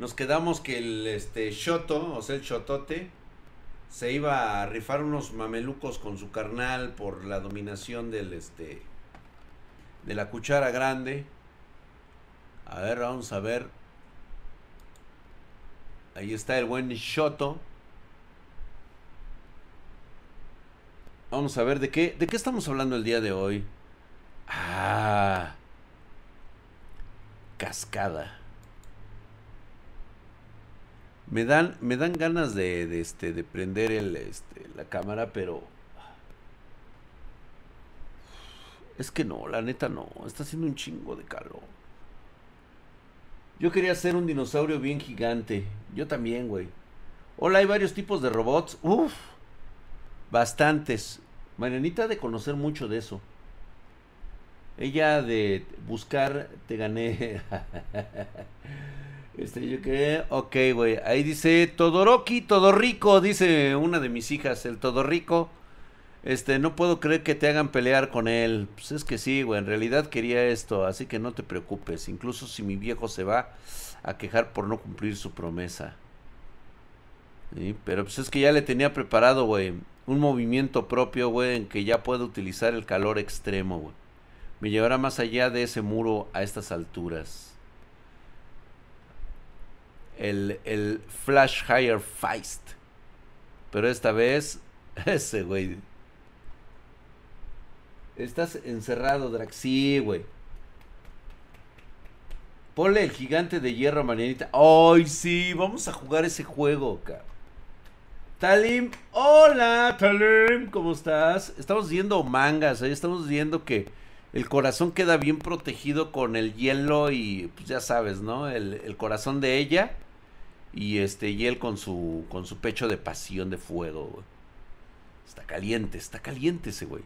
nos quedamos que el este Shoto, o sea, el Shotote, se iba a rifar unos mamelucos con su carnal por la dominación del este de la cuchara grande. A ver, vamos a ver. Ahí está el buen Shoto. Vamos a ver de qué de qué estamos hablando el día de hoy. Ah. Cascada. Me dan, me dan ganas de, este, de prender el, este, la cámara, pero... Es que no, la neta no. Está haciendo un chingo de calor. Yo quería ser un dinosaurio bien gigante. Yo también, güey. Hola, hay varios tipos de robots. Uf. Bastantes. Marianita de conocer mucho de eso. Ella de buscar, te gané. Este, yo qué, ok, güey. Ahí dice Todoroki, todo rico, dice una de mis hijas, el todo rico. Este, no puedo creer que te hagan pelear con él. Pues es que sí, güey, en realidad quería esto, así que no te preocupes. Incluso si mi viejo se va a quejar por no cumplir su promesa. Pero pues es que ya le tenía preparado, güey, un movimiento propio, güey, en que ya puedo utilizar el calor extremo, güey. Me llevará más allá de ese muro a estas alturas el, Flash Higher Feist. Pero esta vez, ese güey. Estás encerrado, Drax. Sí, güey. Ponle el gigante de hierro, Marianita. ¡Ay, sí! Vamos a jugar ese juego, cabrón. Talim, hola, Talim, ¿cómo estás? Estamos viendo mangas, ahí estamos viendo que el corazón queda bien protegido con el hielo y, pues ya sabes, ¿no? El, el corazón de ella y este, y él con su, con su pecho de pasión de fuego, Está caliente, está caliente ese güey.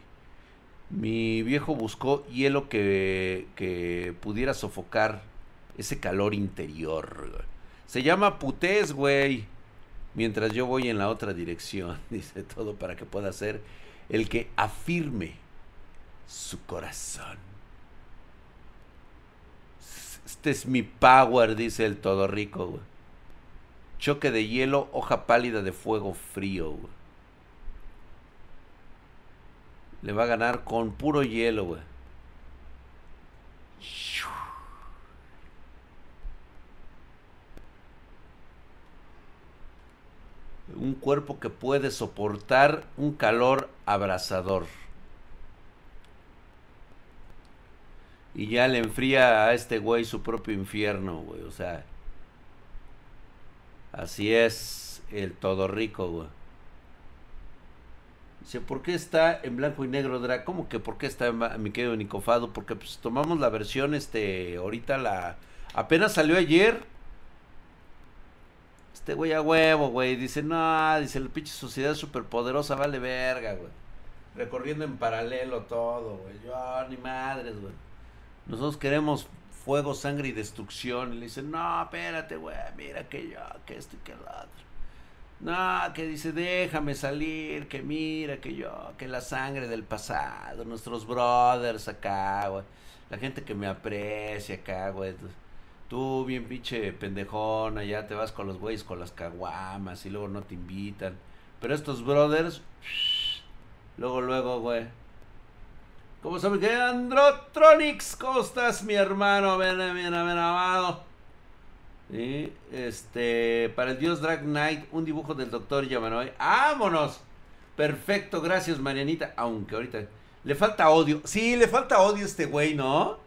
Mi viejo buscó hielo que, que pudiera sofocar ese calor interior. Se llama putés, güey. Mientras yo voy en la otra dirección, dice todo para que pueda ser el que afirme su corazón. Este es mi power, dice el todo rico, güey. Choque de hielo, hoja pálida de fuego frío, Le va a ganar con puro hielo. Un cuerpo que puede soportar un calor abrasador. Y ya le enfría a este güey su propio infierno, güey. O sea, Así es, el todo rico, güey. Dice, ¿por qué está en blanco y negro, Drag? ¿Cómo que por qué está mi querido Nicofado? Porque pues tomamos la versión, este, ahorita la... Apenas salió ayer. Este güey a huevo, güey. Dice, no, dice, la pinche sociedad superpoderosa vale verga, güey. Recorriendo en paralelo todo, güey. Yo, ni madres, güey. Nosotros queremos fuego, sangre y destrucción. Y le dice, no, espérate, güey, mira que yo, que esto y que lo otro. No, que dice, déjame salir, que mira, que yo, que la sangre del pasado, nuestros brothers acá, güey. La gente que me aprecia acá, güey. Tú, bien pinche pendejona, ya te vas con los güeyes con las caguamas y luego no te invitan. Pero estos brothers, luego, luego, güey ¿Cómo se que Androtronics? ¿Cómo estás, mi hermano? Ven, ven, ven, amado. Este, para el dios Drag Knight, un dibujo del doctor Yamanoy. ¡Vámonos! Perfecto, gracias, Marianita. Aunque ahorita le falta odio. Sí, le falta odio a este güey, ¿no?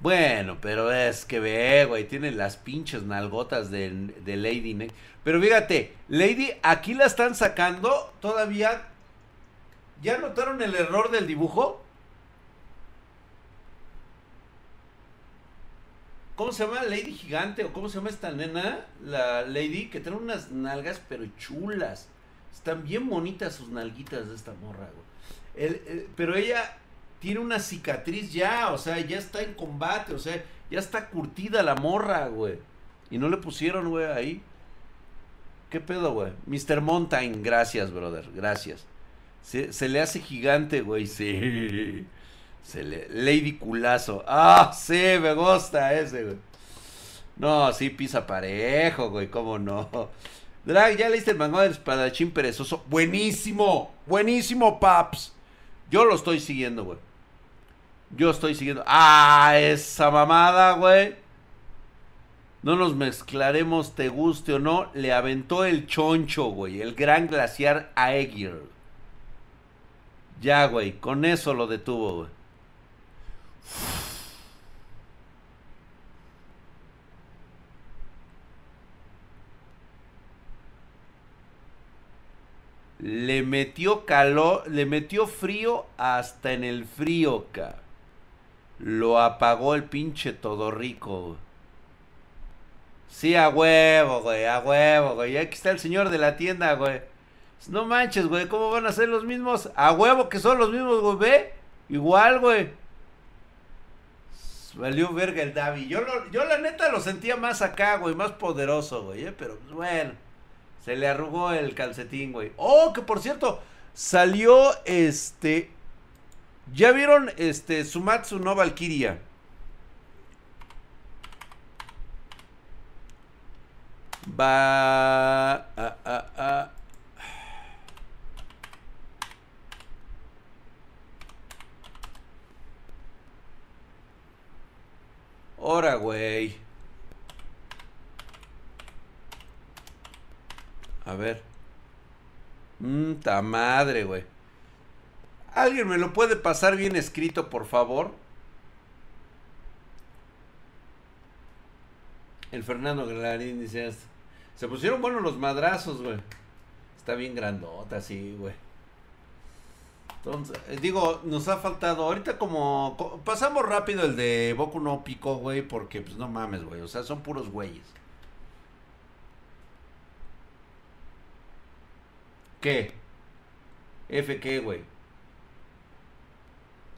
Bueno, pero es que ve, güey, tiene las pinches nalgotas de, de Lady. Pero fíjate, Lady, aquí la están sacando todavía. ¿Ya notaron el error del dibujo? ¿Cómo se llama? Lady Gigante o cómo se llama esta nena? La Lady que tiene unas nalgas pero chulas. Están bien bonitas sus nalguitas de esta morra, güey. pero ella tiene una cicatriz ya, o sea, ya está en combate, o sea, ya está curtida la morra, güey. Y no le pusieron, güey, ahí. ¿Qué pedo, güey? Mr. Mountain, gracias, brother, gracias. Se, se le hace gigante, güey, sí. Se le, Lady Culazo. Ah, sí, me gusta ese, güey. No, sí pisa parejo, güey, cómo no. Drag, ya leíste el manga del espadachín perezoso. Buenísimo, buenísimo, paps. Yo lo estoy siguiendo, güey. Yo estoy siguiendo. Ah, esa mamada, güey. No nos mezclaremos, te guste o no. Le aventó el choncho, güey. El gran glaciar Aegir. Ya, güey. Con eso lo detuvo, güey. Le metió calor, le metió frío hasta en el frío, ca. Lo apagó el pinche todo rico. Sí, a huevo, güey, a huevo, güey. Aquí está el señor de la tienda, güey. No manches, güey, ¿cómo van a ser los mismos? A huevo que son los mismos, güey, ve. Igual, güey. Valió verga el Davi. Yo, yo la neta lo sentía más acá, güey, más poderoso, güey, ¿eh? pero pues, bueno. Se le arrugó el calcetín, güey. Oh, que por cierto, salió este. ¿Ya vieron este Sumatsu no Valkyria? Va. Ah, ah, ah. Ahora, güey. A ver. Mmm, ta madre, güey. ¿Alguien me lo puede pasar bien escrito, por favor? El Fernando Glarín dice, se pusieron buenos los madrazos, güey. Está bien grandota, sí, güey. Entonces, eh, digo, nos ha faltado, ahorita como, pasamos rápido el de Boku no Pico, güey, porque pues no mames, güey, o sea, son puros güeyes. ¿Qué? ¿F qué, güey?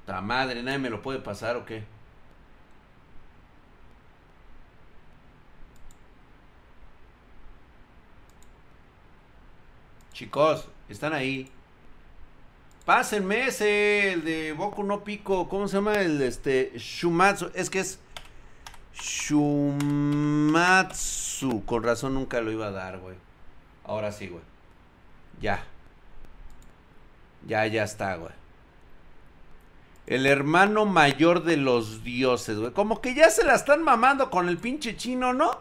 Ta madre, nadie me lo puede pasar o qué. Chicos, están ahí. Pásenme ese, el de Boku no Pico. ¿Cómo se llama? El este. Shumatsu. Es que es. Shumatsu. Con razón nunca lo iba a dar, güey. Ahora sí, güey. Ya. Ya, ya está, güey. El hermano mayor de los dioses, güey. Como que ya se la están mamando con el pinche chino, ¿no?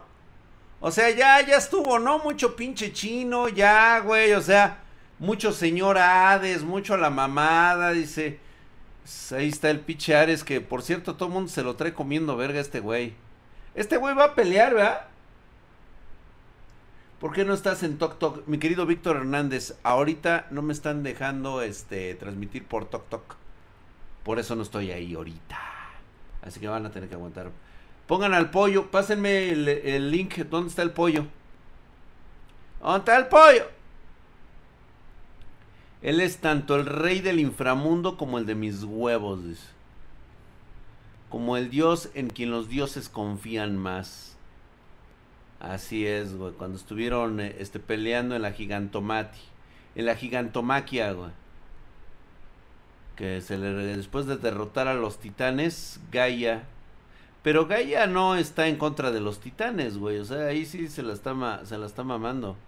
O sea, ya, ya estuvo, ¿no? Mucho pinche chino, ya, güey. O sea, mucho señor Hades, mucho la mamada, dice. Pues ahí está el pinche Ares, que por cierto todo el mundo se lo trae comiendo verga este güey. Este güey va a pelear, ¿verdad? ¿Por qué no estás en Tok Tok? Mi querido Víctor Hernández, ahorita no me están dejando este transmitir por Tok Tok. Por eso no estoy ahí ahorita. Así que van a tener que aguantar. Pongan al pollo, pásenme el, link. ¿Dónde está el pollo? ¿Dónde está el pollo? Él es tanto el rey del inframundo como el de mis huevos, Como el dios en quien los dioses confían más. Así es, güey. Cuando estuvieron eh, este, peleando en la gigantomati. En la gigantomaquia, güey. Que se le, después de derrotar a los titanes, Gaia. Pero Gaia no está en contra de los titanes, güey. O sea, ahí sí se la está, se la está mamando.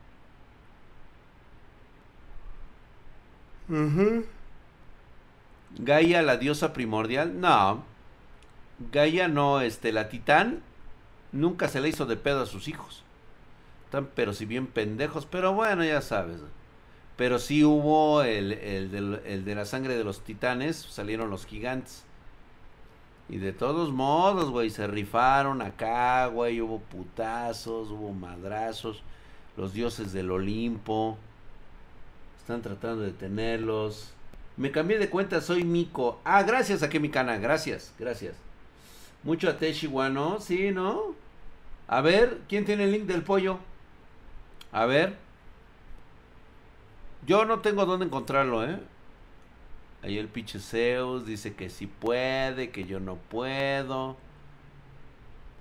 Gaia, la diosa primordial. No. Gaia no, este, la titán nunca se le hizo de pedo a sus hijos. Están, pero si bien pendejos, pero bueno, ya sabes. Pero sí hubo el, el, de la sangre de los titanes, salieron los gigantes. Y de todos modos, güey, se rifaron acá, güey, hubo putazos, hubo madrazos, los dioses del Olimpo. Están tratando de tenerlos. Me cambié de cuenta, soy Miko. Ah, gracias a Kemikana, gracias, gracias. Mucho a Teshiwa, Sí, ¿no? A ver, ¿quién tiene el link del pollo? A ver. Yo no tengo dónde encontrarlo, ¿eh? Ahí el pinche Zeus dice que sí puede, que yo no puedo.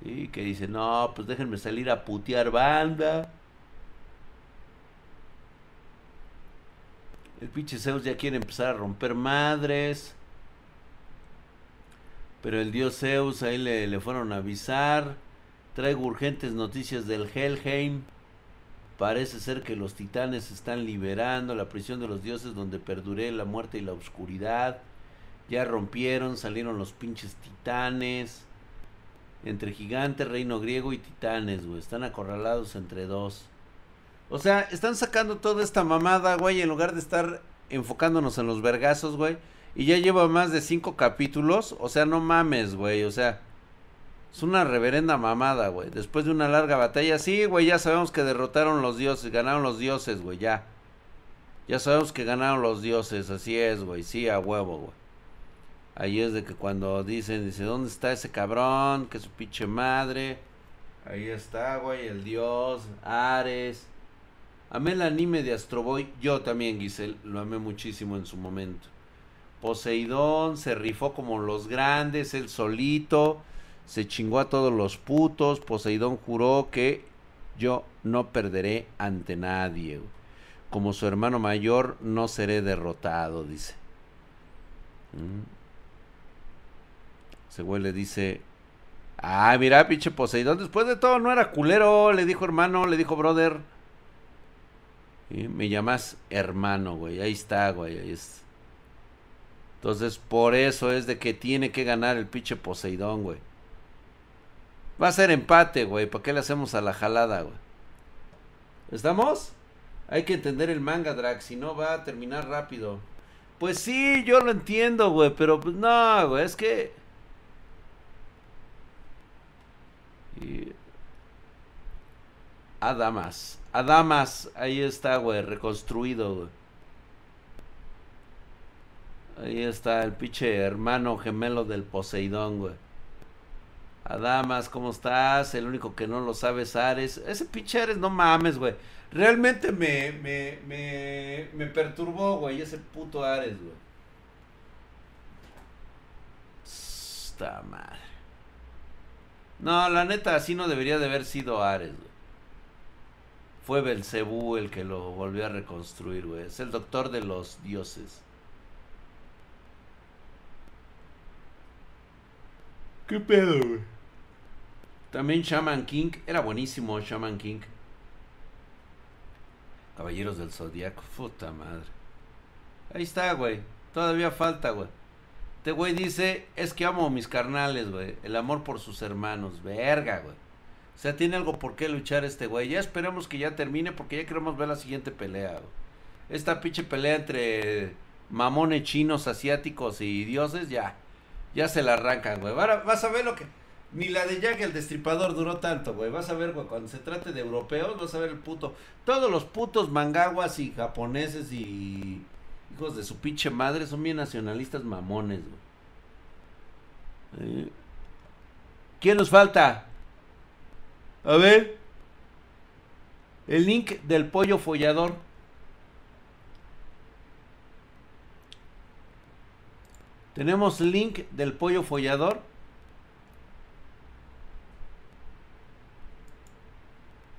Y que dice, no, pues déjenme salir a putear banda. El pinche Zeus ya quiere empezar a romper madres. Pero el dios Zeus ahí le, le fueron a avisar Traigo urgentes noticias del Helheim. Parece ser que los titanes están liberando la prisión de los dioses donde perduré la muerte y la oscuridad. Ya rompieron, salieron los pinches titanes. Entre gigante, reino griego y titanes, güey. Están acorralados entre dos. O sea, están sacando toda esta mamada, güey, en lugar de estar enfocándonos en los vergazos, güey. Y ya lleva más de cinco capítulos. O sea, no mames, güey. O sea, es una reverenda mamada, güey. Después de una larga batalla. Sí, güey, ya sabemos que derrotaron los dioses. Ganaron los dioses, güey, ya. Ya sabemos que ganaron los dioses. Así es, güey. Sí, a huevo, güey. Ahí es de que cuando dicen, dice, ¿dónde está ese cabrón? Que su pinche madre. Ahí está, güey, el dios, Ares. Amé el anime de Astro Boy. Yo también, Giselle. Lo amé muchísimo en su momento. Poseidón se rifó como los grandes, él solito. Se chingó a todos los putos. Poseidón juró que yo no perderé ante nadie. Como su hermano mayor, no seré derrotado, dice. Mm. Ese güey le dice, ah, mira, pinche Poseidón, después de todo no era culero, le dijo hermano, le dijo brother. Me llamas hermano, güey, ahí está, güey, ahí es. Entonces, por eso es de que tiene que ganar el pinche Poseidón, güey. Va a ser empate, güey, ¿para qué le hacemos a la jalada, güey? ¿Estamos? Hay que entender el manga, Drag, si no va a terminar rápido. Pues sí, yo lo entiendo, güey, pero pues no, güey, es que... Y... Adamas. Adamas. Ahí está, güey. Reconstruido, güey. Ahí está el pinche hermano gemelo del Poseidón, güey. Adamas, ¿cómo estás? El único que no lo sabe es Ares. Ese pinche Ares, no mames, güey. Realmente me, me, me, me perturbó, güey, ese puto Ares, güey. Esta madre. No, la neta, así no debería de haber sido Ares, güey. Fue Belcebú el que lo volvió a reconstruir, güey. Es el doctor de los dioses. ¿Qué pedo, güey? También Shaman King. Era buenísimo Shaman King. Caballeros del Zodíaco. Puta madre. Ahí está, güey. Todavía falta, güey. Este güey dice, es que amo a mis carnales, güey. El amor por sus hermanos. Verga, güey. O sea, tiene algo por qué luchar este güey. Ya esperemos que ya termine porque ya queremos ver la siguiente pelea. Esta pinche pelea entre mamones chinos, asiáticos y dioses, ya. Ya se la arrancan, güey. Vas a ver lo que... Ni la de Jack el Destripador duró tanto, güey. Vas a ver, güey, cuando se trate de europeos, vas a ver el puto... Todos los putos mangaguas y japoneses y hijos de su pinche madre, son bien nacionalistas mamones, güey. ¿Quién nos falta? A ver. El link del pollo follador. Tenemos link del pollo follador.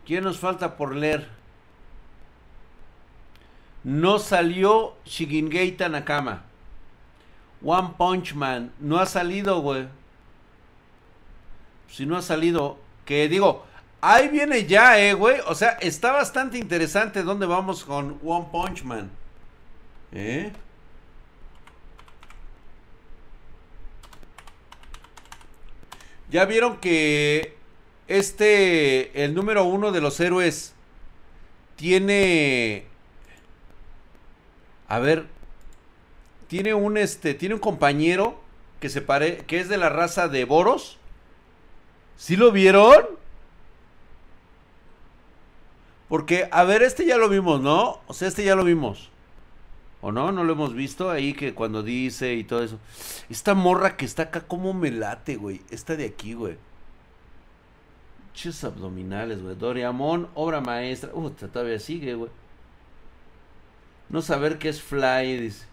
¿Quién nos falta por leer? No salió Shigingei Tanakama. One Punch Man. No ha salido, güey. Si no ha salido. Que digo, ahí viene ya, eh, güey. O sea, está bastante interesante dónde vamos con One Punch Man. ¿Eh? Ya vieron que este, el número uno de los héroes, tiene a ver, tiene un este, tiene un compañero que se pare, que es de la raza de Boros. ¿Sí lo vieron? Porque, a ver, este ya lo vimos, ¿no? O sea, este ya lo vimos. ¿O no? ¿No lo hemos visto? Ahí que cuando dice y todo eso. Esta morra que está acá, ¿cómo me late, güey? Esta de aquí, güey. Chis abdominales, güey. Doriamón, obra maestra. Uh, todavía sigue, güey. No saber qué es fly, dice.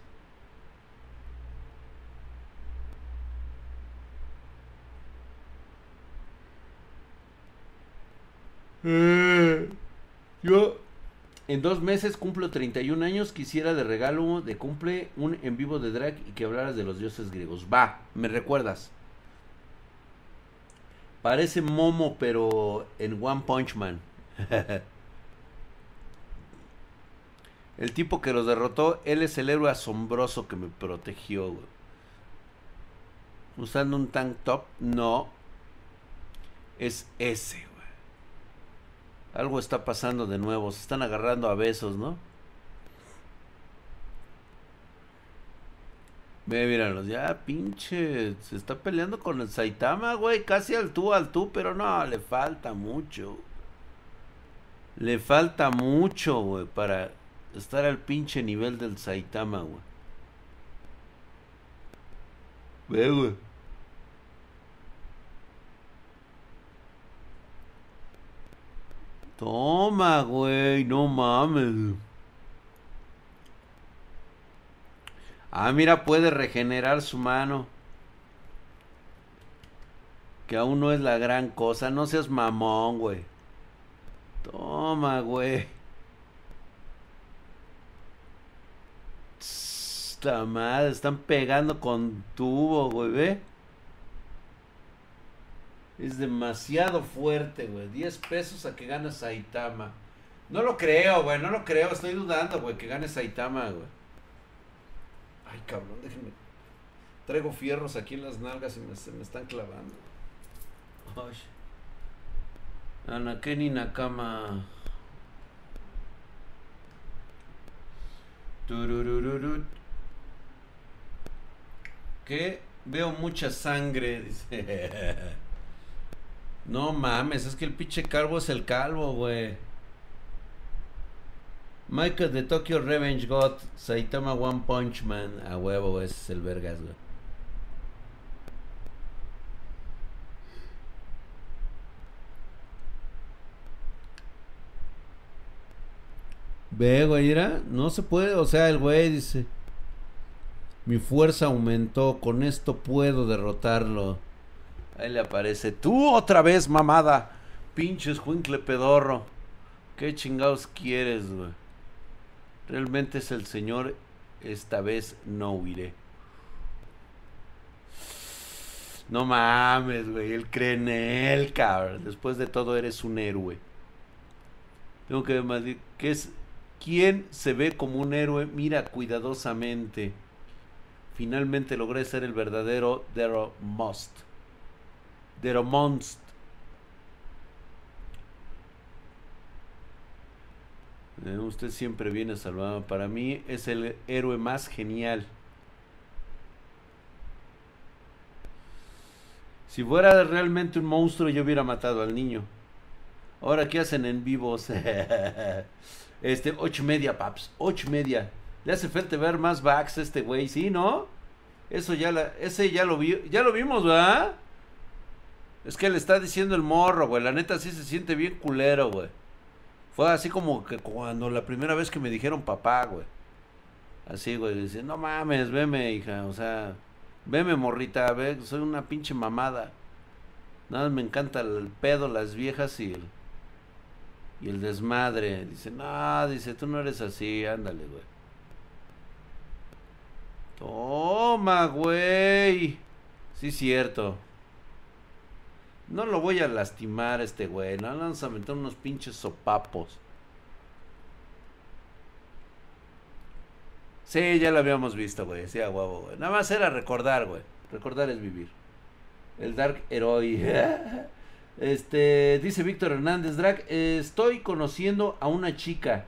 Eh, yo en dos meses cumplo 31 años. Quisiera de regalo de cumple un en vivo de drag y que hablaras de los dioses griegos. Va, me recuerdas. Parece Momo, pero en One Punch Man. el tipo que los derrotó, él es el héroe asombroso que me protegió. Usando un tank top, no. Es ese, güey. Algo está pasando de nuevo. Se están agarrando a besos, ¿no? Ve, míralos, ya pinche, se está peleando con el Saitama, güey, casi al tú, al tú, pero no, le falta mucho. Le falta mucho, güey, para estar al pinche nivel del Saitama, güey. Ve, güey. Toma, güey, no mames. Ah, mira, puede regenerar su mano. Que aún no es la gran cosa. No seas mamón, güey. Toma, güey. Esta están pegando con tubo, güey, ¿ve? Es demasiado fuerte, güey. 10 pesos a que gane Saitama. No lo creo, güey, no lo creo. Estoy dudando, güey, que gane Saitama, güey. Ay, cabrón, déjenme. Traigo fierros aquí en las nalgas y me, se me están clavando. Ay. Anakeni Nakama. Tururururut. Que veo mucha sangre, dice. No mames, es que el pinche calvo es el calvo, güey. Michael de Tokyo Revenge God, Saitama One Punch Man. A huevo, ese es el vergas, güey. Ve, güey, mira, no se puede, o sea, el güey dice, mi fuerza aumentó, con esto puedo derrotarlo. Ahí le aparece, tú otra vez, mamada, pinches juincle pedorro. ¿Qué chingados quieres, güey? Realmente es el Señor, esta vez no huiré. No mames, güey, él cree en él, cabrón. Después de todo eres un héroe. Tengo que decir, ¿qué es? ¿Quién se ve como un héroe? Mira cuidadosamente. Finalmente logré ser el verdadero Dero Most. Dero Monst. Eh, usted siempre viene salvado. Para mí es el héroe más genial. Si fuera realmente un monstruo, yo hubiera matado al niño. Ahora, ¿qué hacen en vivos? este, ocho media, paps. Ocho media. Le hace falta ver más backs a este güey, ¿sí, no? Eso ya ese ya lo vi, ya lo vimos, ¿verdad? Es que le está diciendo el morro, güey. La neta sí se siente bien culero, güey. Fue así como que cuando la primera vez que me dijeron papá, güey. Así, güey, dice, no mames, veme, hija, o sea, veme, morrita, ve, soy una pinche mamada. Nada, me encanta el pedo, las viejas y el, y el desmadre. Dice, no, dice, tú no eres así, ándale, güey. Toma, güey. Sí, cierto. No lo voy a lastimar este güey. No vamos a meter unos pinches sopapos. Sí, ya lo habíamos visto, güey. Sí, a huevo, güey. Nada más era recordar, güey. Recordar es vivir. El Dark Heroi. este, dice Víctor Hernández, Drag, estoy conociendo a una chica.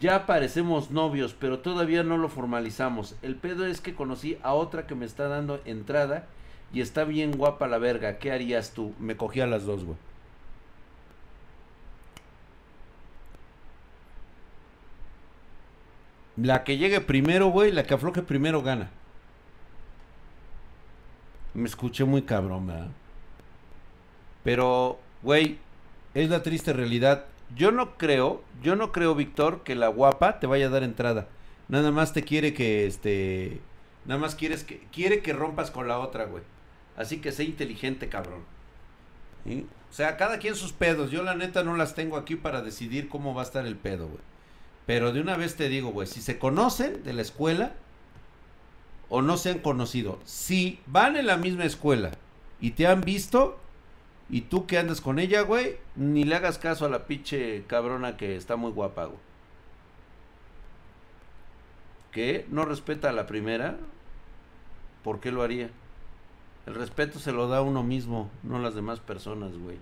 Ya parecemos novios, pero todavía no lo formalizamos. El pedo es que conocí a otra que me está dando entrada y está bien guapa la verga. ¿Qué harías tú? Me cogí a las dos, güey. La que llegue primero, güey, la que afloje primero gana. Me escuché muy cabrón, ¿verdad? Pero, güey, es la triste realidad. Yo no creo, yo no creo, Víctor, que la guapa te vaya a dar entrada. Nada más te quiere que, este, nada más quieres que, quiere que rompas con la otra, güey. Así que sé inteligente, cabrón. O sea, cada quien sus pedos. Yo la neta no las tengo aquí para decidir cómo va a estar el pedo, güey. Pero de una vez te digo, güey, si se conocen de la escuela o no se han conocido, si van en la misma escuela y te han visto, Y tú que andas con ella, güey, ni le hagas caso a la pinche cabrona que está muy guapa, güey. Que no respeta a la primera. ¿Por qué lo haría? El respeto se lo da a uno mismo, no las demás personas, güey.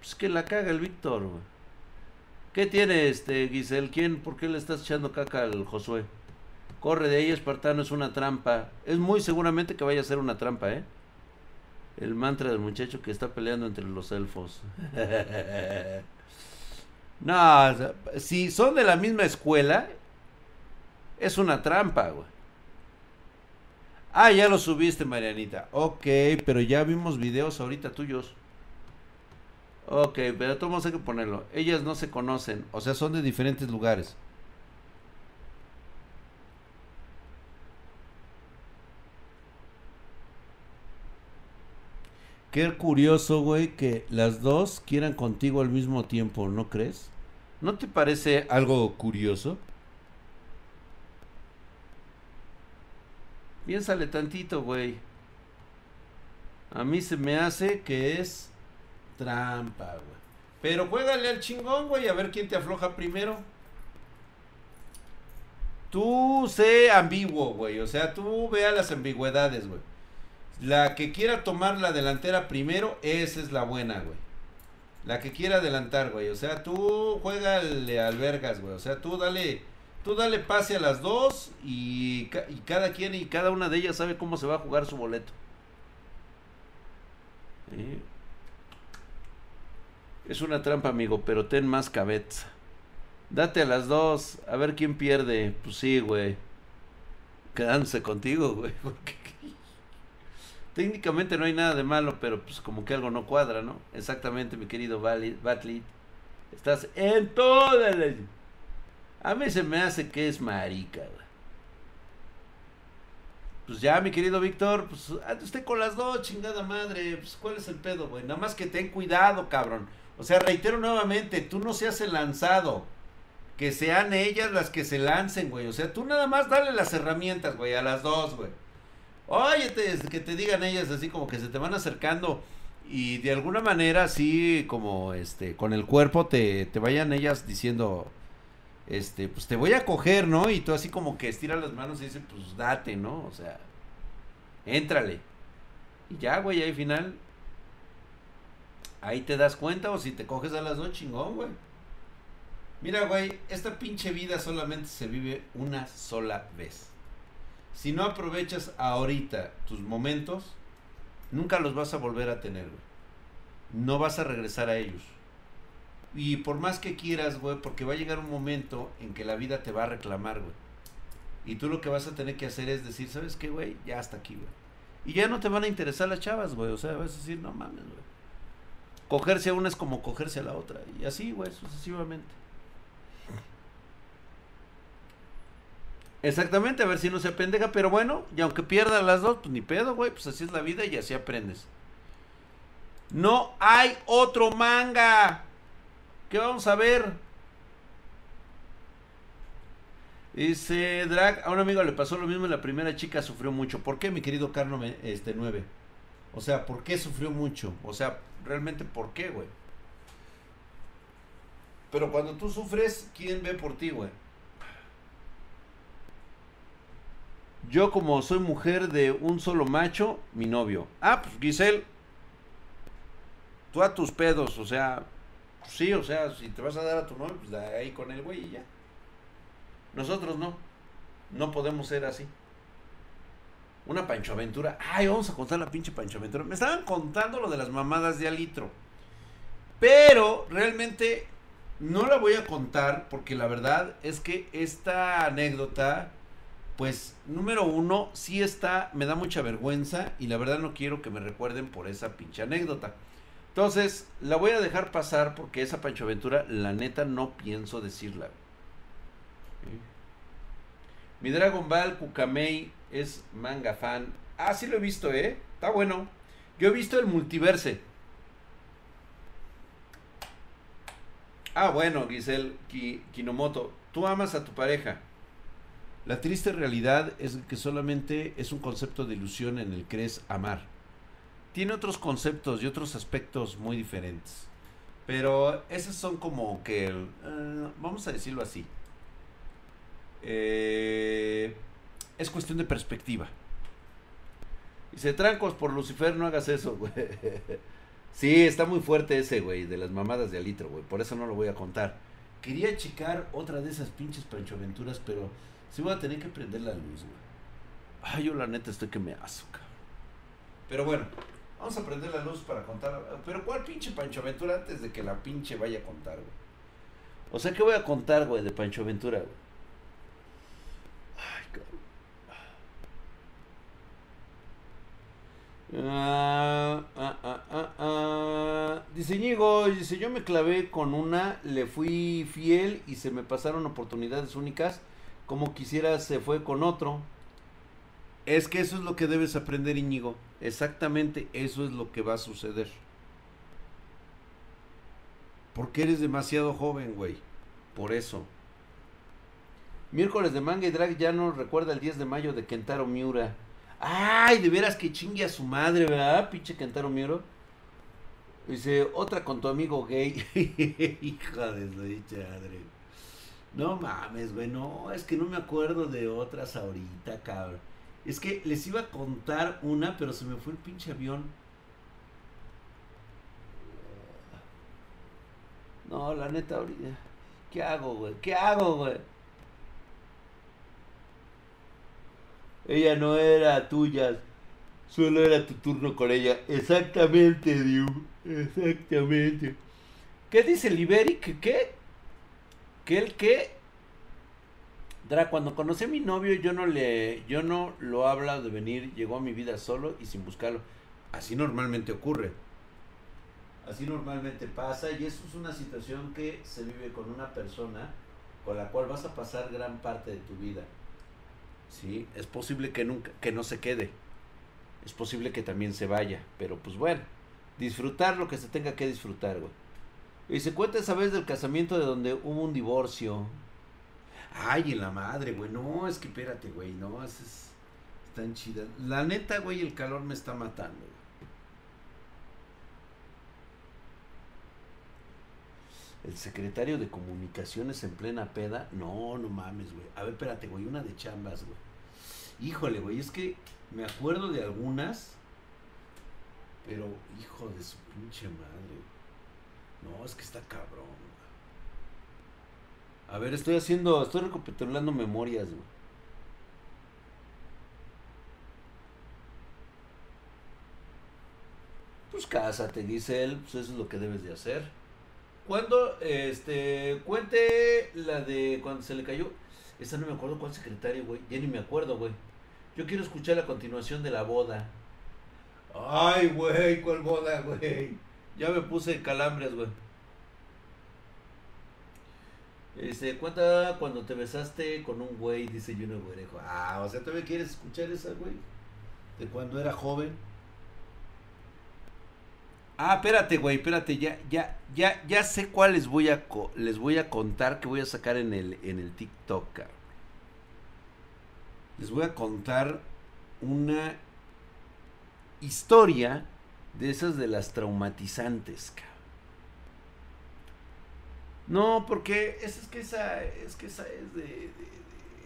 Pues que la caga el Víctor, güey. ¿Qué tiene este Giselle? ¿Quién? ¿Por qué le estás echando caca al Josué? Corre de ahí, espartano, es una trampa. Es muy seguramente que vaya a ser una trampa, ¿eh? El mantra del muchacho que está peleando entre los elfos. no, si son de la misma escuela, es una trampa, güey. Ah, ya lo subiste, Marianita. Ok, pero ya vimos videos ahorita tuyos. Ok, pero todos hay que ponerlo. Ellas no se conocen, o sea, son de diferentes lugares. Qué curioso, güey, que las dos quieran contigo al mismo tiempo, ¿no crees? ¿No te parece algo curioso? Piénsale tantito, güey. A mí se me hace que es trampa, güey. Pero juégale al chingón, güey, a ver quién te afloja primero. Tú sé ambiguo, güey. O sea, tú vea las ambigüedades, güey. La que quiera tomar la delantera primero, esa es la buena, güey. La que quiera adelantar, güey. O sea, tú juégale albergas, güey. O sea, tú dale, tú dale pase a las dos y, y, cada quien y cada una de ellas sabe cómo se va a jugar su boleto. Es una trampa, amigo, pero ten más cabeza. Date a las dos, a ver quién pierde. Pues sí, güey. Quedándose contigo, güey. Técnicamente no hay nada de malo, pero pues como que algo no cuadra, ¿no? Exactamente, mi querido Batley. Estás en toda la... A mí se me hace que es marica. Pues ya, mi querido Víctor, pues usted con las dos, chingada madre. Pues cuál es el pedo, güey. Nada más que ten cuidado, cabrón. O sea, reitero nuevamente, tú no seas el lanzado. Que sean ellas las que se lancen, güey. O sea, tú nada más dale las herramientas, güey, a las dos, güey. Oye, que te digan ellas así como que se te van acercando y de alguna manera así como este con el cuerpo te, te vayan ellas diciendo este pues te voy a coger, ¿no? Y tú así como que estira las manos y dice, "Pues date, ¿no? O sea, éntrale." Y ya, güey, ahí final ahí te das cuenta o si te coges a las dos chingón, güey. Mira, güey, esta pinche vida solamente se vive una sola vez. Si no aprovechas ahorita tus momentos, nunca los vas a volver a tener, güey. No vas a regresar a ellos. Y por más que quieras, güey, porque va a llegar un momento en que la vida te va a reclamar, güey. Y tú lo que vas a tener que hacer es decir, ¿sabes qué, güey? Ya hasta aquí, güey. Y ya no te van a interesar las chavas, güey. O sea, vas a decir, no mames, güey. Cogerse a una es como cogerse a la otra. Y así, güey, sucesivamente. Exactamente, a ver si no se pendeja, pero bueno, y aunque pierda las dos, pues ni pedo, güey, pues así es la vida y así aprendes. No hay otro manga. ¿Qué vamos a ver? Dice Drag, a un amigo le pasó lo mismo la primera chica sufrió mucho. ¿Por qué, mi querido Carno este 9? O sea, ¿por qué sufrió mucho? O sea, realmente, ¿por qué, güey? Pero cuando tú sufres, ¿quién ve por ti, güey? Yo como soy mujer de un solo macho, mi novio. Ah, pues Giselle, tú a tus pedos, o sea, sí, o sea, si te vas a dar a tu novio, pues ahí con el güey y ya. Nosotros no, no podemos ser así. Una Pancho Aventura. Ay, vamos a contar la pinche Pancho Aventura. Me estaban contando lo de las mamadas de Alitro. Pero realmente no la voy a contar porque la verdad es que esta anécdota pues número uno, sí está, me da mucha vergüenza y la verdad no quiero que me recuerden por esa pinche anécdota. Entonces, la voy a dejar pasar porque esa Pancho Aventura, la neta, no pienso decirla. Mi Dragon Ball Kukamei es manga fan. Ah, sí lo he visto, ¿eh? Está bueno. Yo he visto el multiverse. Ah, bueno, Giselle Kinomoto. Tú amas a tu pareja. La triste realidad es que solamente es un concepto de ilusión en el que es amar. Tiene otros conceptos y otros aspectos muy diferentes. Pero esos son como que, eh, vamos a decirlo así. Eh, es cuestión de perspectiva. Se trancos por Lucifer, no hagas eso, güey. Sí, está muy fuerte ese, güey, de las mamadas de alitro, güey. Por eso no lo voy a contar. Quería checar otra de esas pinches Pancho Aventuras, pero sí voy a tener que prender la luz, güey. Ay, yo la neta estoy que me azúcar. Pero bueno, vamos a prender la luz para contar. Pero ¿cuál pinche Pancho Aventura antes de que la pinche vaya a contar, güey? O sea, ¿qué voy a contar, güey, de Pancho Aventura, güey? Ay, cabrón. Ah, ah, ah, ah. Dice dice yo me clavé con una, le fui fiel y se me pasaron oportunidades únicas. Como quisiera se fue con otro. Es que eso es lo que debes aprender, Íñigo. Exactamente eso es lo que va a suceder. Porque eres demasiado joven, güey. Por eso. Miércoles de Manga y Drag ya no recuerda el 10 de mayo de Kentaro Miura. Ay, de veras que chingue a su madre, ¿verdad? Pinche Kentaro Miura. Dice, otra con tu amigo gay. Hija de su madre. No mames, güey, no, es que no me acuerdo de otras ahorita, cabrón. Es que les iba a contar una, pero se me fue el pinche avión. No, la neta, ahorita. ¿Qué hago, güey? ¿Qué hago, güey? Ella no era tuya, solo era tu turno con ella. Exactamente, Diu. Exactamente. ¿Qué dice Liberic? ¿Qué? ¿Qué el qué? Dra, cuando conocí a mi novio, yo no le, yo no lo habla de venir, llegó a mi vida solo y sin buscarlo. Así normalmente ocurre. Así normalmente pasa y eso es una situación que se vive con una persona con la cual vas a pasar gran parte de tu vida. Sí, es posible que nunca, que no se quede. Es posible que también se vaya, pero pues bueno, disfrutar lo que se tenga que disfrutar, güey. Y se cuenta esa vez del casamiento de donde hubo un divorcio. Ay, en la madre, güey. No, es que espérate, güey. No, es, es tan chida. La neta, güey, el calor me está matando. El secretario de comunicaciones en plena peda. No, no mames, güey. A ver, espérate, güey. Una de chambas, güey. Híjole, güey. Es que me acuerdo de algunas. Pero, hijo de su pinche madre. No, es que está cabrón. A ver, estoy haciendo. Estoy recapitulando memorias, güey. Pues cásate, él. Pues eso es lo que debes de hacer. Cuando, este, cuente la de cuando se le cayó. Esa no me acuerdo cuál secretario, güey. Ya ni me acuerdo, güey. Yo quiero escuchar la continuación de la boda. Ay, güey, ¿cuál boda, güey? Ya me puse calambres, güey. Dice, cuenta cuando te besaste con un güey, dice Juno Güerejo. Ah, o sea, ¿todavía quieres escuchar esa, güey? De cuando era joven. Ah, espérate, güey, espérate, ya, ya, ya, ya sé cuál les voy a les voy a contar que voy a sacar en el, en el TikTok. Les voy a contar una historia de esas de las traumatizantes. No, porque esa es que esa, es que esa es de,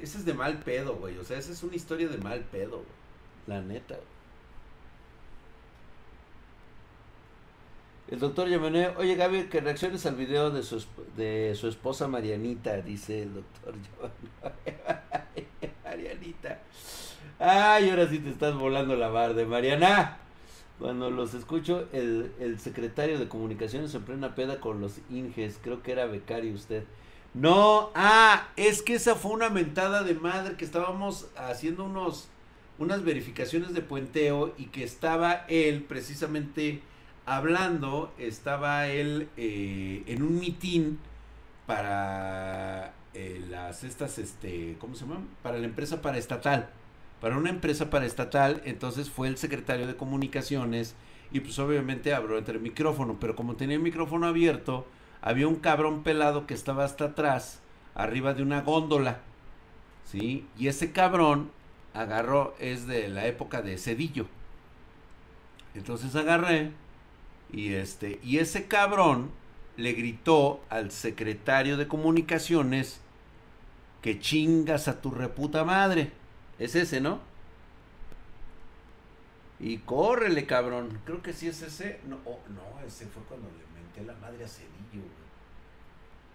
esa es de mal pedo, güey. O sea, esa es una historia de mal pedo, güey. La neta. El doctor Yamané, oye Gaby, que reacciones al video de su, de su esposa Marianita, dice el doctor Marianita. Ay, ahora sí te estás volando la de Mariana. Cuando los escucho, el, el secretario de comunicaciones en plena peda con los Inges, creo que era becario usted. No, ah, es que esa fue una mentada de madre que estábamos haciendo unos, unas verificaciones de puenteo y que estaba él precisamente hablando, estaba él eh, en un mitin para eh, las estas, este, ¿cómo se llama? Para la empresa paraestatal. Para una empresa paraestatal, entonces fue el secretario de comunicaciones y pues obviamente abrió entre el micrófono, pero como tenía el micrófono abierto, había un cabrón pelado que estaba hasta atrás, arriba de una góndola. ¿Sí? Y ese cabrón agarró, es de la época de Cedillo. Entonces agarré y este, y ese cabrón le gritó al secretario de comunicaciones que chingas a tu reputa madre. Es ese, ¿no? Y córrele, cabrón. Creo que sí es ese. No, oh, no, ese fue cuando le menté la madre a Cedillo, güey.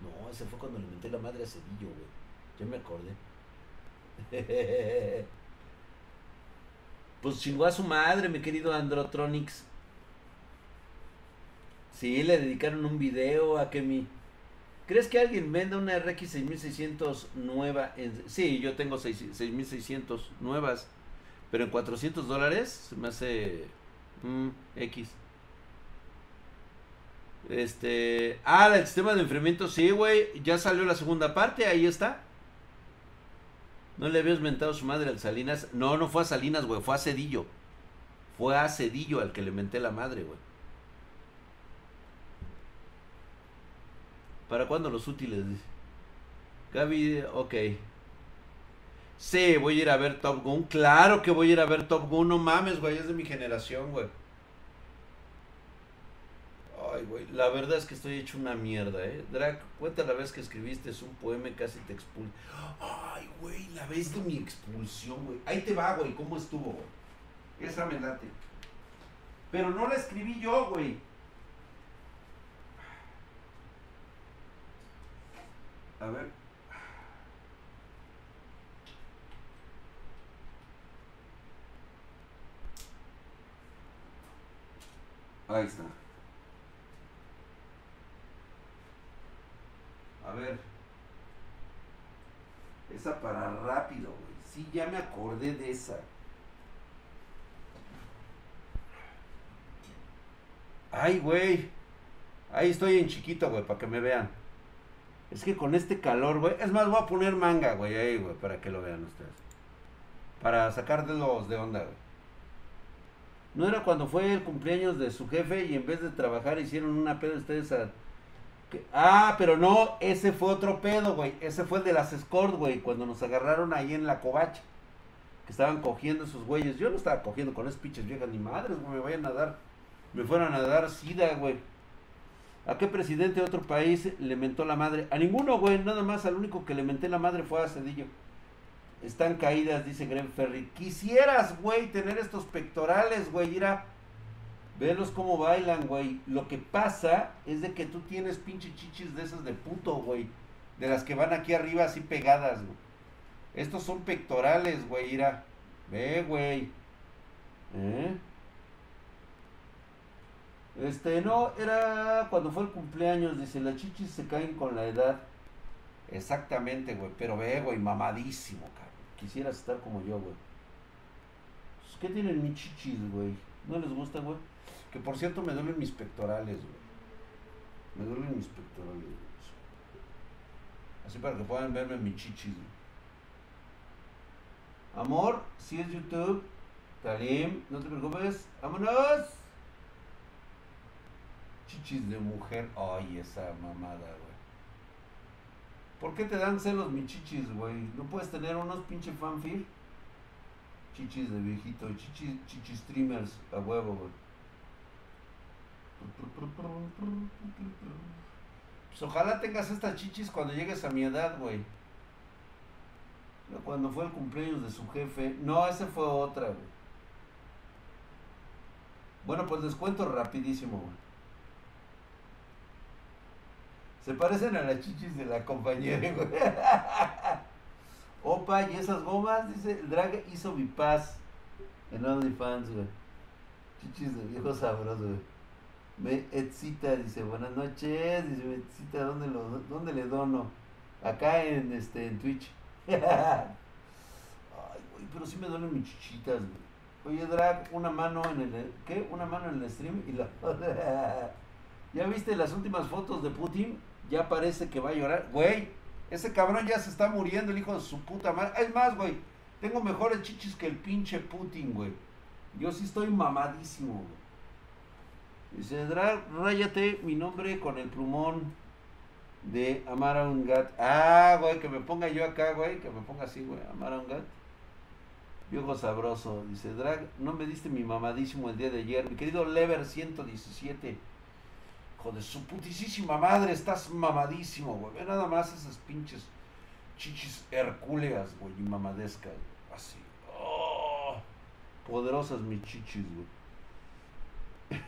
No, ese fue cuando le menté la madre a Cedillo, güey. Ya me acordé. pues chingó a su madre, mi querido Androtronics. Sí, le dedicaron un video a que mi... ¿Crees que alguien venda una RX 6600 nueva? Sí, yo tengo 6600 nuevas, pero en 400 dólares se me hace mm, X. Este, ah, el sistema de enfriamiento, sí, güey, ya salió la segunda parte, ahí está. ¿No le habías mentado a su madre al Salinas? No, no fue a Salinas, güey, fue a Cedillo. Fue a Cedillo al que le menté la madre, güey. ¿Para cuándo los útiles? Gaby, ok. Sí, voy a ir a ver Top Gun. Claro que voy a ir a ver Top Gun. No mames, güey. Es de mi generación, güey. Ay, güey. La verdad es que estoy hecho una mierda, eh. Drac, cuenta la vez que escribiste es un poema y casi te expulso. Ay, güey. La vez de mi expulsión, güey. Ahí te va, güey. ¿Cómo estuvo, güey? Esa me late. Pero no la escribí yo, güey. A ver. Ahí está. A ver. Esa para rápido, güey. Sí, ya me acordé de esa. Ay, güey. Ahí estoy en chiquito, güey, para que me vean. Es que con este calor, güey. Es más, voy a poner manga, güey, ahí, güey, para que lo vean ustedes. Para sacarlos de onda, güey. No era cuando fue el cumpleaños de su jefe y en vez de trabajar hicieron una pedo ustedes a... Ah, pero no, ese fue otro pedo, güey. Ese fue el de las escort, güey, cuando nos agarraron ahí en la covacha. Que estaban cogiendo esos güeyes. Yo no estaba cogiendo con esos pinches viejas ni madres, güey. Me vayan a dar. Me fueran a dar sida, güey. ¿A qué presidente de otro país le mentó la madre? A ninguno, güey, nada más al único que le menté la madre fue a Cedillo. Están caídas, dice Gren Ferry. Quisieras, güey, tener estos pectorales, güey, mira. Velos cómo bailan, güey. Lo que pasa es de que tú tienes pinche chichis de esas de puto, güey. De las que van aquí arriba así pegadas, güey. Estos son pectorales, güey, mira. Ve, güey. ¿Eh? Este, no, era cuando fue el cumpleaños, dice, las chichis se caen con la edad. Exactamente, güey, pero ve, güey, mamadísimo, cabrón. Quisieras estar como yo, güey. Pues, ¿Qué tienen mis chichis, güey? ¿No les gusta, güey? Que por cierto me duelen mis pectorales, güey. Me duelen mis pectorales, güey. Así para que puedan verme mis chichis, güey. Amor, si es YouTube, Talim, no te preocupes, vámonos chichis de mujer. Ay, esa mamada, güey. ¿Por qué te dan celos mis chichis, güey? ¿No puedes tener unos pinche fanfir? Chichis de viejito, chichis, chichis streamers, a huevo, güey. Pues ojalá tengas estas chichis cuando llegues a mi edad, güey. Cuando fue el cumpleaños de su jefe. No, ese fue otra, güey. Bueno, pues les cuento rapidísimo, güey. Se parecen a las chichis de la compañera, güey. Opa, y esas gomas, dice, el drag hizo mi paz en OnlyFans, güey. Chichis de viejo sabroso, güey. Me excita, dice, buenas noches, dice, me excita, ¿dónde, lo, ¿dónde le dono? Acá en, este, en Twitch. Ay, güey, pero sí me duelen mis chichitas, güey. Oye, drag, una mano en el, ¿qué? Una mano en el stream y la ¿Ya viste las últimas fotos de Putin? Ya parece que va a llorar. Güey, ese cabrón ya se está muriendo, el hijo de su puta madre. Es más, güey, tengo mejores chichis que el pinche Putin, güey. Yo sí estoy mamadísimo, güey. Dice, ráyate mi nombre con el plumón. De amar a un. Ah, güey, que me ponga yo acá, güey. Que me ponga así, güey. Amar a un gat. Viejo sabroso. Dice, Drag, no me diste mi mamadísimo el día de ayer. Mi querido Lever 117. Hijo de su putísima madre, estás mamadísimo, güey. Ve nada más esas pinches chichis hercúleas, güey, y mamadescas. Así. Oh, poderosas mis chichis, güey.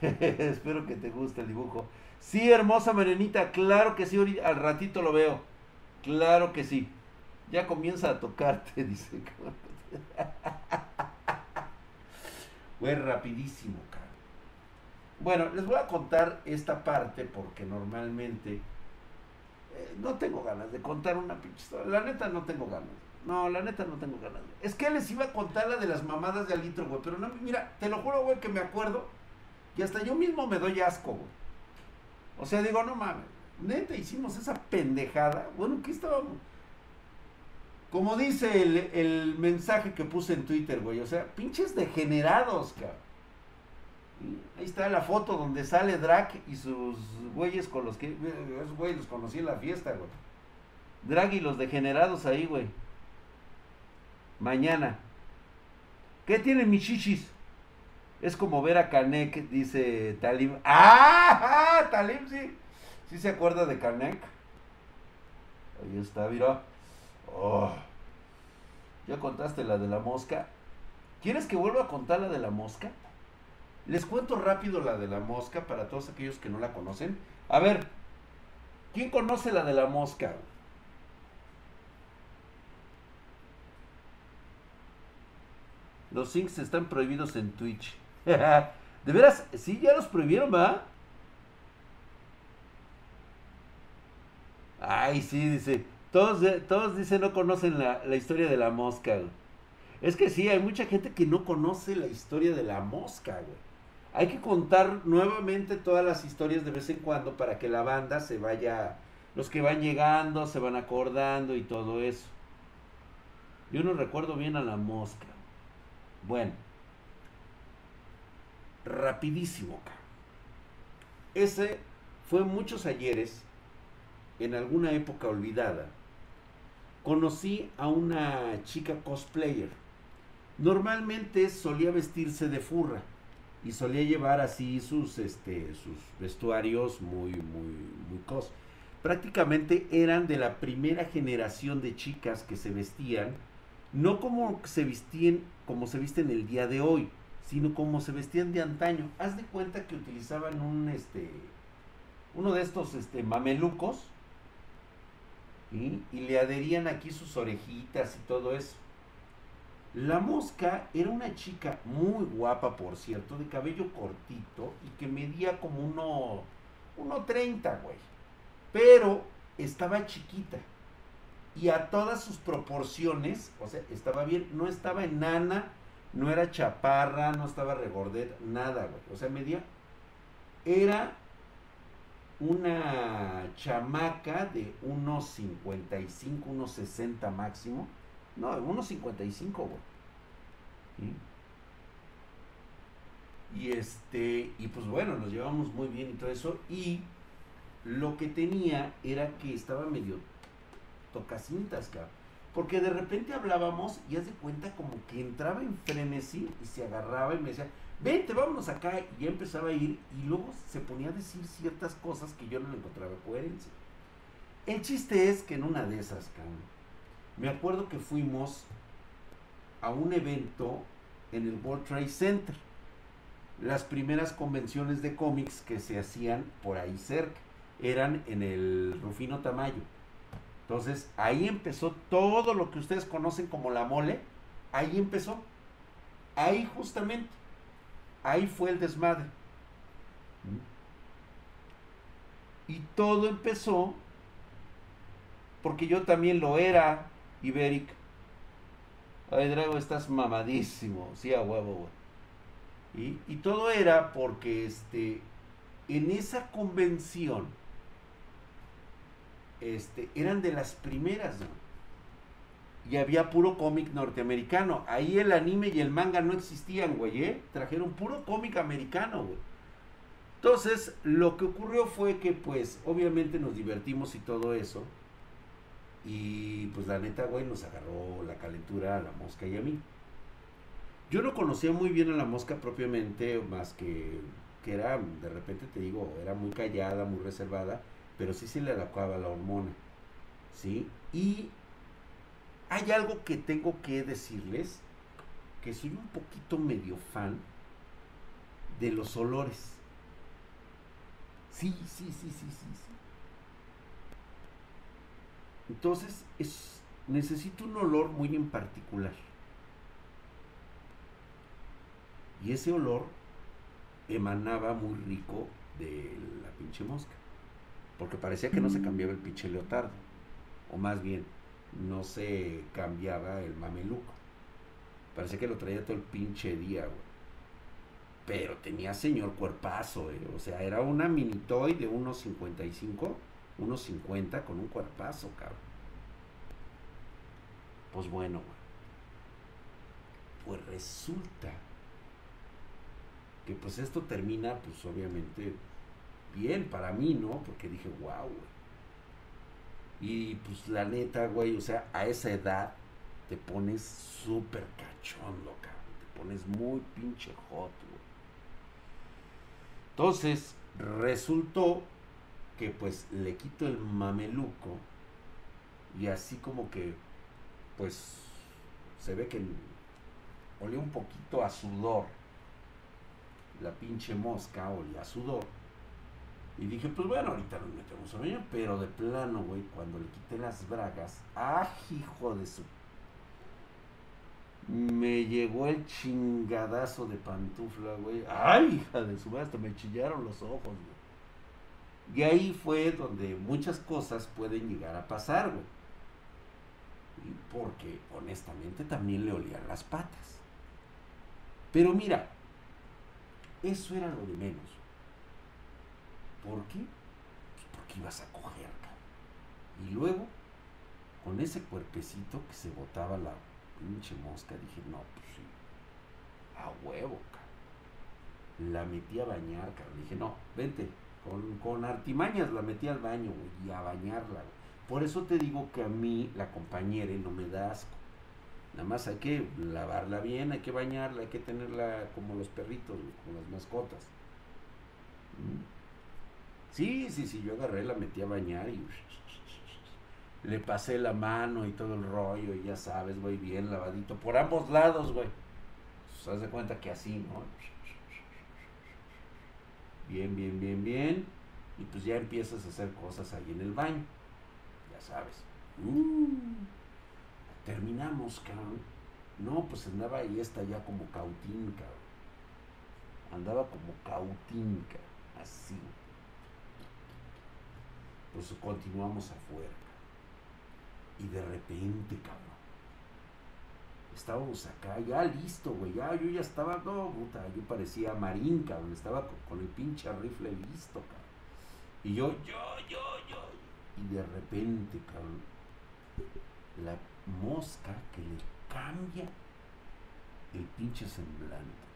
Espero que te guste el dibujo. Sí, hermosa Marenita, claro que sí, al ratito lo veo. Claro que sí. Ya comienza a tocarte, dice. Güey, rapidísimo, cara. Bueno, les voy a contar esta parte porque normalmente eh, no tengo ganas de contar una pinche historia. La neta no tengo ganas. No, la neta no tengo ganas. Es que les iba a contar la de las mamadas de alitro, güey. Pero no, mira, te lo juro, güey, que me acuerdo. Y hasta yo mismo me doy asco, güey. O sea, digo, no mames. Neta, hicimos esa pendejada. Bueno, ¿qué estábamos? Como dice el, el mensaje que puse en Twitter, güey. O sea, pinches degenerados, cabrón. Ahí está la foto donde sale Drag y sus güeyes con los que. Esos güeyes los conocí en la fiesta, güey. Drag y los degenerados ahí, güey. Mañana. ¿Qué tienen mis chichis? Es como ver a Kanek, dice Talim. ¡Ah! ¡Ah! Talim, sí. Sí se acuerda de Kanek. Ahí está, mira. Oh. ¿Ya contaste la de la mosca? ¿Quieres que vuelva a contar la de la mosca? Les cuento rápido la de la mosca para todos aquellos que no la conocen. A ver, ¿quién conoce la de la mosca? Los syncs están prohibidos en Twitch. de veras, sí, ya los prohibieron, ¿va? Ay, sí, dice. Todos, todos dicen no conocen la, la historia de la mosca. Es que sí, hay mucha gente que no conoce la historia de la mosca, güey hay que contar nuevamente todas las historias de vez en cuando para que la banda se vaya, los que van llegando se van acordando y todo eso. Yo no recuerdo bien a la mosca. Bueno, rapidísimo. Ese fue muchos ayeres, en alguna época olvidada. Conocí a una chica cosplayer. Normalmente solía vestirse de furra y solía llevar así sus, este, sus vestuarios muy, muy, muy cos. Prácticamente eran de la primera generación de chicas que se vestían, no como se vestían, como se visten el día de hoy, sino como se vestían de antaño. Haz de cuenta que utilizaban un, este, uno de estos, este, mamelucos, y le adherían aquí sus orejitas y todo eso. La mosca era una chica muy guapa, por cierto, de cabello cortito y que medía como uno, uno treinta, güey. Pero estaba chiquita. Y a todas sus proporciones, o sea, estaba bien, no estaba enana, no era chaparra, no estaba regordeta, nada, güey. O sea, medía, era una chamaca de unos 55, unos 60 máximo no, 1.55, güey. Y este, y pues bueno, nos llevamos muy bien y todo eso. Y lo que tenía era que estaba medio tocacintas, cabrón. Porque de repente hablábamos y haz de cuenta como que entraba en frenesí y se agarraba y me decía, vente, vámonos acá. Y ya empezaba a ir y luego se ponía a decir ciertas cosas que yo no le encontraba coherencia. El chiste es que en una de esas, cabrón, me acuerdo que fuimos a un evento en el World Trade Center. Las primeras convenciones de cómics que se hacían por ahí cerca eran en el Rufino Tamayo. Entonces ahí empezó todo lo que ustedes conocen como la mole. Ahí empezó. Ahí justamente. Ahí fue el desmadre. Y todo empezó porque yo también lo era Iberic. Ay, Drago, estás mamadísimo. Sí, a huevo, güey. Y, todo era porque este, en esa convención este, eran de las primeras, Y había puro cómic norteamericano. Ahí el anime y el manga no existían, güey, ¿eh? Trajeron puro cómic americano, güey. Entonces, lo que ocurrió fue que, pues, obviamente nos divertimos y todo eso. Y pues la neta, güey, nos agarró la calentura a la mosca y a mí. Yo no conocía muy bien a la mosca propiamente, más que que era, de repente te digo, era muy callada, muy reservada, pero sí se le adecuaba la hormona. ¿Sí? Y hay algo que tengo que decirles, que soy un poquito medio fan de los olores. Sí, sí, sí, sí, sí. Entonces, es, necesito un olor muy en particular. Y ese olor emanaba muy rico de la pinche mosca. Porque parecía que no se cambiaba el pinche leotardo. O más bien, no se cambiaba el mameluco. Parecía que lo traía todo el pinche día, güey. Pero tenía señor cuerpazo, eh. O sea, era una mini toy de unos 55, unos 50 con un cuerpazo, cabrón. Pues bueno. Pues resulta que pues esto termina, pues obviamente bien para mí, ¿no? Porque dije, wow, güey. Y pues la neta, güey, o sea, a esa edad te pones súper cachondo, cabrón. Te pones muy pinche hot, güey. Entonces, resultó que pues le quito el mameluco y así como que, pues, se ve que olía un poquito a sudor la pinche mosca olía a sudor. Y dije, pues bueno, ahorita nos metemos a baño, pero de plano, güey, cuando le quité las bragas, ¡ah, hijo de su! Me llegó el chingadazo de pantufla, güey. ¡Ay, hija de su! Hasta me chillaron los ojos, güey. Y ahí fue donde muchas cosas pueden llegar a pasar, güey. Porque, honestamente, también le olían las patas. Pero mira, eso era lo de menos. ¿Por qué? Pues porque ibas a coger, cabrón. Y luego, con ese cuerpecito que se botaba la pinche mosca, dije, no, pues sí, a huevo, cabrón. La metí a bañar, cabrón. Dije, no, vente, con, con artimañas la metí al baño, y a bañarla. Por eso te digo que a mí la compañera no me da asco. Nada más hay que lavarla bien, hay que bañarla, hay que tenerla como los perritos, como las mascotas. ¿Mm? Sí, sí, sí, yo agarré, la metí a bañar y le pasé la mano y todo el rollo, y ya sabes, güey, bien lavadito, por ambos lados, güey. Pues haz de cuenta que así, ¿no? Bien, bien, bien, bien. Y pues ya empiezas a hacer cosas ahí en el baño. Ya sabes. Uh. Terminamos, cabrón. No, pues andaba ahí esta ya como cautín, cabrón. Andaba como cautín, cabrón. Así. Pues continuamos afuera. Y de repente, cabrón. Estábamos acá, ya listo, güey. Ya, yo ya estaba, no, puta, yo parecía marín, cabrón. Estaba con, con el pinche rifle listo, cabrón. Y yo, yo, yo, yo. Y de repente, cabrón. La mosca que le cambia el pinche semblante.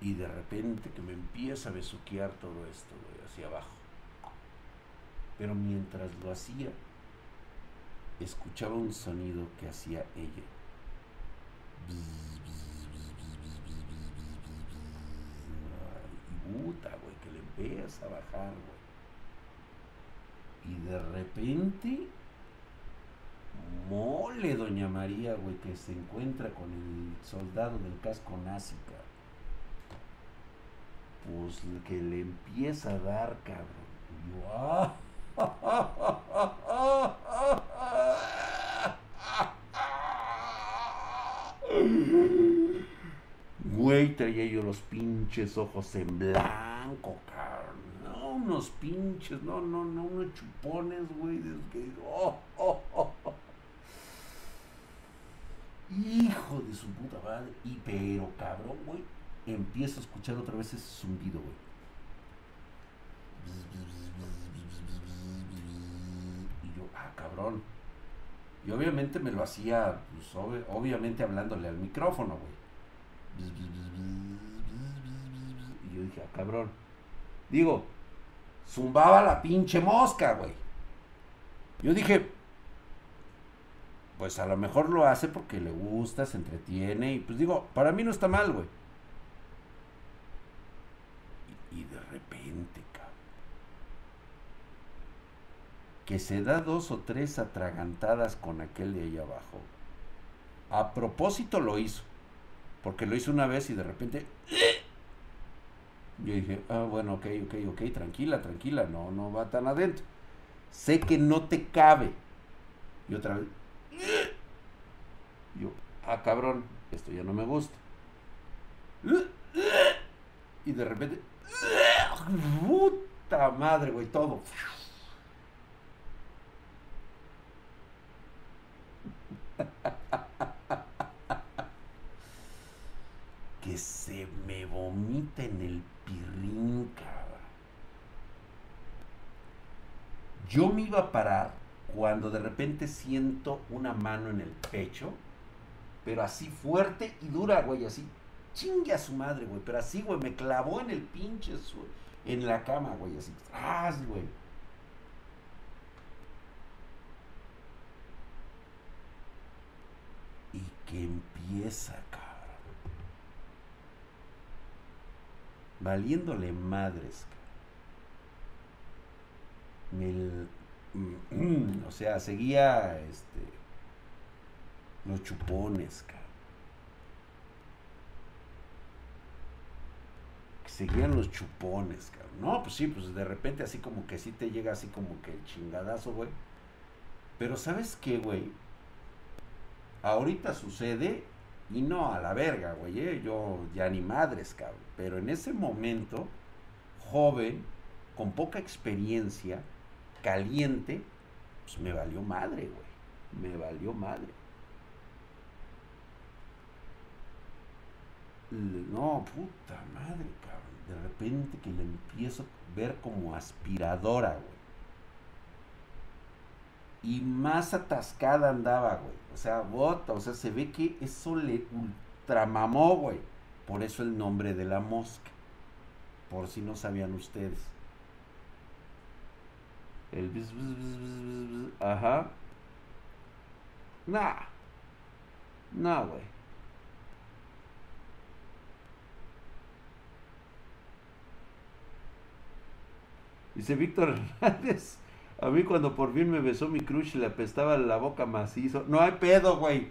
Y de repente que me empieza a besuquear todo esto, hacia abajo. Pero mientras lo hacía, escuchaba un sonido que hacía ella. Y puta, güey, que le empieza a bajar, güey. Y de repente, mole, doña María, güey, que se encuentra con el soldado del casco nazi, Pues que le empieza a dar, cabrón. ¡ah! Güey, traía yo los pinches ojos en blanco, cabrón unos pinches, no, no, no, unos chupones, güey, oh, oh, oh, oh, Hijo de su puta madre. Y pero cabrón, güey, empiezo a escuchar otra vez ese zumbido, güey. Ah, cabrón. Y obviamente me lo hacía, pues, obviamente hablándole al micrófono, güey. Y yo dije, ah, cabrón. Digo, zumbaba la pinche mosca, güey. Yo dije, pues a lo mejor lo hace porque le gusta, se entretiene. Y pues digo, para mí no está mal, güey. Y, de repente, cabrón. Que se da dos o tres atragantadas con aquel de ahí abajo. A propósito lo hizo. Porque lo hizo una vez y de repente... Yo dije, ah, bueno, ok, ok, ok, tranquila, tranquila, no, no va tan adentro. Sé que no te cabe. Y otra vez... Yo, ah, cabrón, esto ya no me gusta. Y de repente... Puta madre, güey, todo. Que se me vomita en el pirrín, Yo me iba a parar cuando de repente siento una mano en el pecho, pero así fuerte y dura, güey, así. Chingue a su madre, güey, pero así, güey, me clavó en el pinche, en la cama, güey, así. ¡Tras, güey! Y que empieza, cabrón. Valiéndole madres, o sea, seguía este, los chupones, cabrón. Seguían los chupones, cabrón. No, pues sí, pues de repente así como que sí te llega así como que el chingadazo, güey. Pero ¿sabes qué, güey? Ahorita sucede y no a la verga, güey. ¿eh? Yo ya ni madres, cabrón. Pero en ese momento, joven, con poca experiencia, caliente, pues me valió madre, güey. Me valió madre. No, puta madre, cabrón. De repente que le empiezo a ver como aspiradora, güey. Y más atascada andaba, güey. O sea, bota, o sea, se ve que eso le ultramamó, güey. Por eso el nombre de la mosca. Por si no sabían ustedes. El bis, bis, bis, Ajá. Nah. Nah, güey. Dice Víctor Hernández. A mí cuando por fin me besó mi crush y le apestaba la boca macizo. No hay pedo, güey.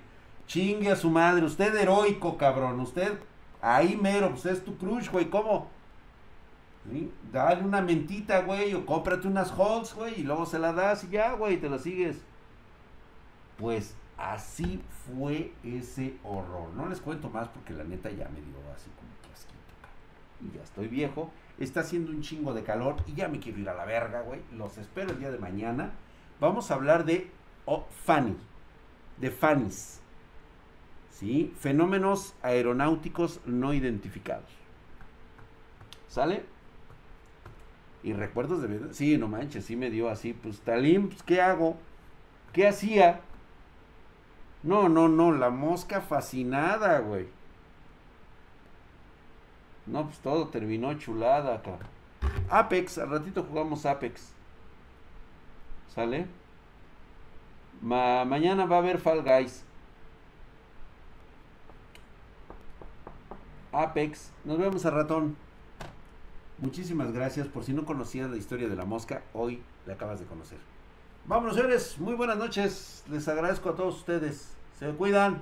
Chingue a su madre. Usted heroico, cabrón. Usted ahí mero. Usted es tu crush, güey. ¿Cómo? Dale una mentita, güey, o cómprate unas Halls, güey, y luego se la das y ya, güey, te la sigues. Pues así fue ese horror. No les cuento más porque la neta ya me dio así como que asquito, Y ya estoy viejo, está haciendo un chingo de calor y ya me quiero ir a la verga, güey. Los espero el día de mañana. Vamos a hablar de oh, Fanny, de Fanny's. ¿Sí? Fenómenos aeronáuticos no identificados. ¿Sale? Y recuerdos de. Sí, no manches, sí me dio así. Pues Talim, pues, ¿qué hago? ¿Qué hacía? No, no, no, la mosca fascinada, güey. No, pues todo terminó chulada acá. Apex, al ratito jugamos Apex. ¿Sale? mañana va a haber Fall Guys. Apex. Nos vemos a ratón. Muchísimas gracias. Por si no conocías la historia de la mosca, hoy la acabas de conocer. Vámonos, señores. Muy buenas noches. Les agradezco a todos ustedes. Se cuidan.